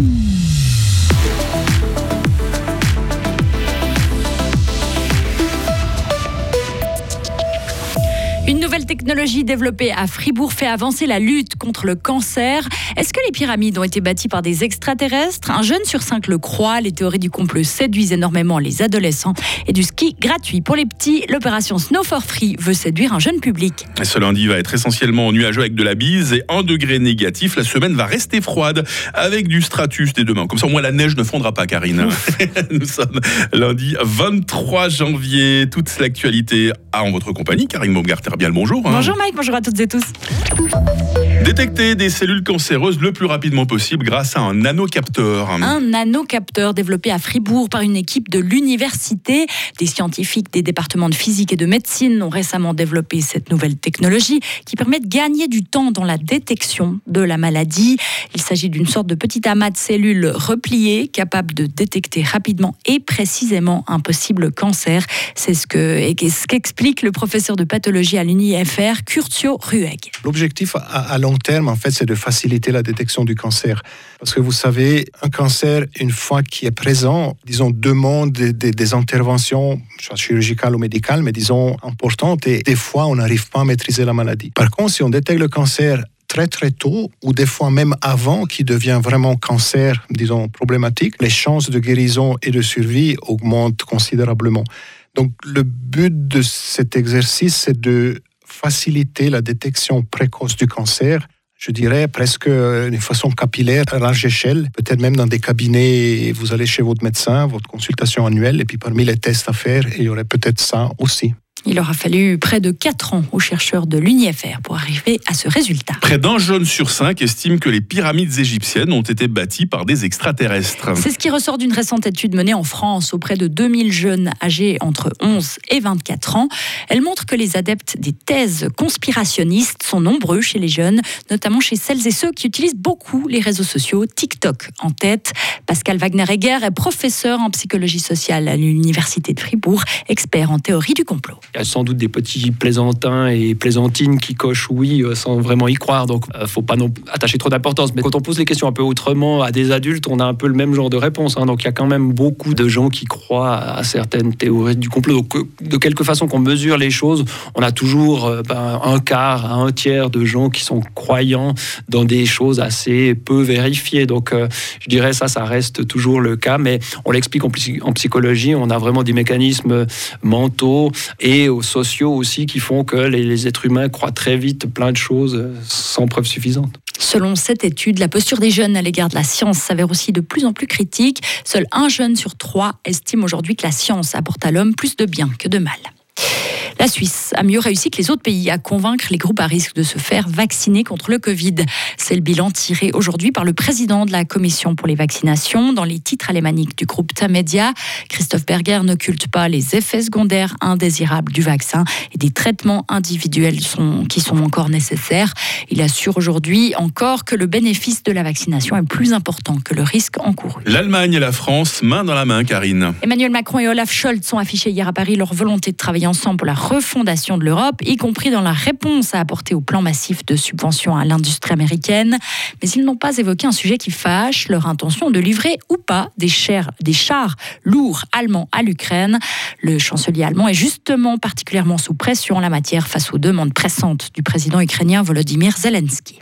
Une technologie développée à Fribourg fait avancer la lutte contre le cancer. Est-ce que les pyramides ont été bâties par des extraterrestres? Un jeune sur cinq le croit. Les théories du complot séduisent énormément les adolescents. Et du ski gratuit pour les petits, l'opération Snow for Free veut séduire un jeune public. Ce lundi va être essentiellement nuageux avec de la bise et un degré négatif. La semaine va rester froide avec du stratus dès demain. Comme ça, au moins la neige ne fondra pas, Karine. Nous sommes lundi 23 janvier. Toute l'actualité en votre compagnie. Karine Baumgartner bien le bonjour. Bonjour Mike, bonjour à toutes et tous. Détecter des cellules cancéreuses le plus rapidement possible grâce à un nanocapteur. Un nanocapteur développé à Fribourg par une équipe de l'université. Des scientifiques des départements de physique et de médecine ont récemment développé cette nouvelle technologie qui permet de gagner du temps dans la détection de la maladie. Il s'agit d'une sorte de petit amas de cellules repliées capable de détecter rapidement et précisément un possible cancer. C'est ce qu'explique le professeur de pathologie à l'UNIFR, Curtio Rueg. L'objectif à, long terme, en fait, c'est de faciliter la détection du cancer. Parce que vous savez, un cancer, une fois qu'il est présent, disons, demande des, interventions, chirurgicales ou médicales, mais disons importantes. Et des fois, on n'arrive pas à maîtriser la maladie. Par contre, si on détecte le cancer très très tôt ou des fois même avant qu'il devient vraiment cancer, disons, problématique, les chances de guérison et de survie augmentent considérablement. Donc le but de cet exercice, c'est de faciliter la détection précoce du cancer je dirais presque d'une façon capillaire à large échelle, peut-être même dans des cabinets, vous allez chez votre médecin, votre consultation annuelle, et puis parmi les tests à faire, il y aurait peut-être ça aussi. Il aura fallu près de 4 ans aux chercheurs de l'UNIFR pour arriver à ce résultat. Près d'un jeune sur cinq estime que les pyramides égyptiennes ont été bâties par des extraterrestres. C'est ce qui ressort d'une récente étude menée en France auprès de 2000 jeunes âgés entre 11 et 24 ans. Elle montre que les adeptes des thèses conspirationnistes sont nombreux chez les jeunes, notamment chez celles et ceux qui utilisent beaucoup les réseaux sociaux, TikTok en tête. Pascal Wagner-Egger est professeur en psychologie sociale à l'Université de Fribourg, expert en théorie du complot. Il y a sans doute des petits plaisantins et plaisantines qui cochent oui euh, sans vraiment y croire. Donc, euh, faut pas non attacher trop d'importance. Mais quand on pose les questions un peu autrement à des adultes, on a un peu le même genre de réponse. Hein. Donc, il y a quand même beaucoup de gens qui croient à certaines théories du complot. Donc, de quelque façon qu'on mesure les choses, on a toujours euh, ben, un quart un tiers de gens qui sont croyants dans des choses assez peu vérifiées. Donc, je dirais ça, ça reste toujours le cas. Mais on l'explique en psychologie, on a vraiment des mécanismes mentaux et aux sociaux aussi qui font que les, êtres humains croient très vite plein de choses euh, sans preuve suffisante. Selon cette étude, la posture des jeunes à l'égard de la science s'avère aussi de plus en plus critique. Seul un jeune sur trois estime aujourd'hui que la science apporte à l'homme plus de bien que de mal. La Suisse a mieux réussi que les autres pays à convaincre les groupes à risque de se faire vacciner contre le Covid. C'est le bilan tiré aujourd'hui par le président de la Commission pour les vaccinations dans les titres alémaniques du groupe Tamedia. Christophe Berger n'occulte pas les effets secondaires indésirables du vaccin et des traitements individuels sont, qui sont encore nécessaires. Il assure aujourd'hui encore que le bénéfice de la vaccination est plus important que le risque encouru. L'Allemagne et la France, main dans la main, Karine. Emmanuel Macron et Olaf Scholz ont affiché hier à Paris leur volonté de travailler ensemble pour la refondation de l'Europe, y compris dans la réponse à apporter au plan massif de subventions à l'industrie américaine. Mais ils n'ont pas évoqué un sujet qui fâche, leur intention de livrer ou pas des, des chars lourds allemands à l'Ukraine. Le chancelier allemand est justement particulièrement sous pression en la matière face aux demandes pressantes du président ukrainien Volodymyr Zelensky.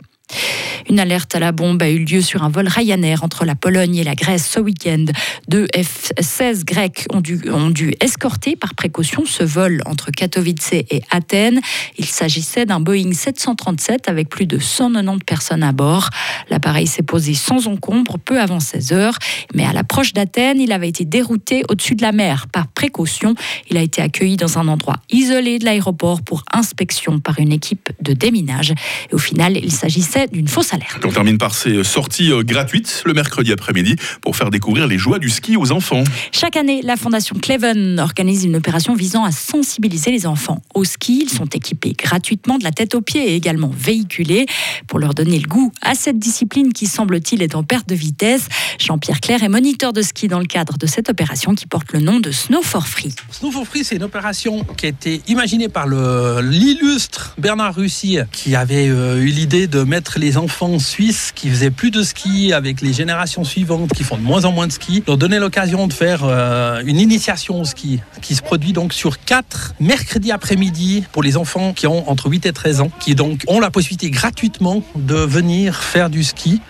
Une alerte à la bombe a eu lieu sur un vol Ryanair entre la Pologne et la Grèce ce week-end. Deux F-16 grecs ont dû, escorter par précaution ce vol entre Katowice et Athènes. Il s'agissait d'un Boeing 737 avec plus de 190 personnes à bord. L'appareil s'est posé sans encombre peu avant 16 heures, mais à l'approche d'Athènes, il avait été dérouté au-dessus de la mer par précaution. Il a été accueilli dans un endroit isolé de l'aéroport pour inspection par une équipe de déminage. Et au final, il s'agissait d'une fausse alerte. On termine par ces sorties euh, gratuites le mercredi après-midi pour faire découvrir les joies du ski aux enfants. Chaque année, la Fondation Cleven organise une opération visant à sensibiliser les enfants au ski. Ils sont équipés gratuitement de la tête aux pieds et également véhiculés pour leur donner le goût à cette discipline qui semble-t-il est en perte de vitesse. Jean-Pierre Claire est moniteur de ski dans le cadre de cette opération qui porte le nom de Snow for Free. Snow for Free, c'est une opération qui a été imaginée par l'illustre Bernard Russi qui avait euh, eu l'idée de mettre les enfants suisses qui faisaient plus de ski avec les générations suivantes qui font de moins en moins de ski, leur donner l'occasion de faire euh, une initiation au ski qui se produit donc sur quatre mercredis après-midi pour les enfants qui ont entre 8 et 13 ans, qui donc ont la possibilité gratuitement de venir faire du ski.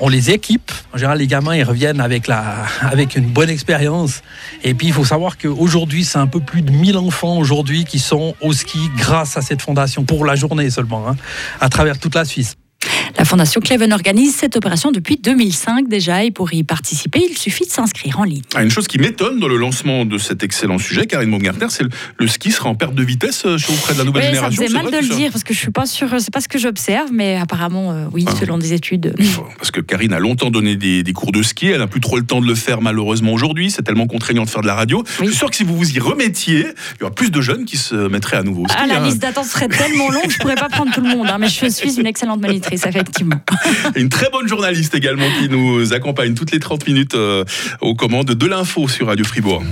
On les équipe. En général, les gamins, ils reviennent avec, la, avec une bonne expérience. Et puis, il faut savoir qu'aujourd'hui, c'est un peu plus de 1000 enfants aujourd'hui qui sont au ski grâce à cette fondation pour la journée seulement, hein, à travers toute la Suisse. La Fondation Cleven organise cette opération depuis 2005 déjà et pour y participer, il suffit de s'inscrire en ligne. Ah, une chose qui m'étonne dans le lancement de cet excellent sujet, Karine Baumgartner, c'est le, le, ski sera en perte de vitesse euh, auprès de la nouvelle oui, génération. Ça mal de le dire parce que je suis pas sûre, c'est pas ce que j'observe, mais apparemment euh, oui, ah. selon des études. Parce que Karine a longtemps donné des, des, cours de ski, elle n'a plus trop le temps de le faire malheureusement aujourd'hui, c'est tellement contraignant de faire de la radio. Oui. Je suis sûr que si vous vous y remettiez, il y aura plus de jeunes qui se mettraient à nouveau au ski. Ah, la hein. liste d'attente serait tellement longue, je pourrais pas prendre tout le monde, hein, mais je suis une excellente monitrice, effectivement. Une très bonne journaliste également qui nous accompagne toutes les 30 minutes euh, aux commandes de l'info sur Radio Fribourg.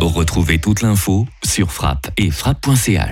Retrouvez toute l'info sur frappe et frappe.ch.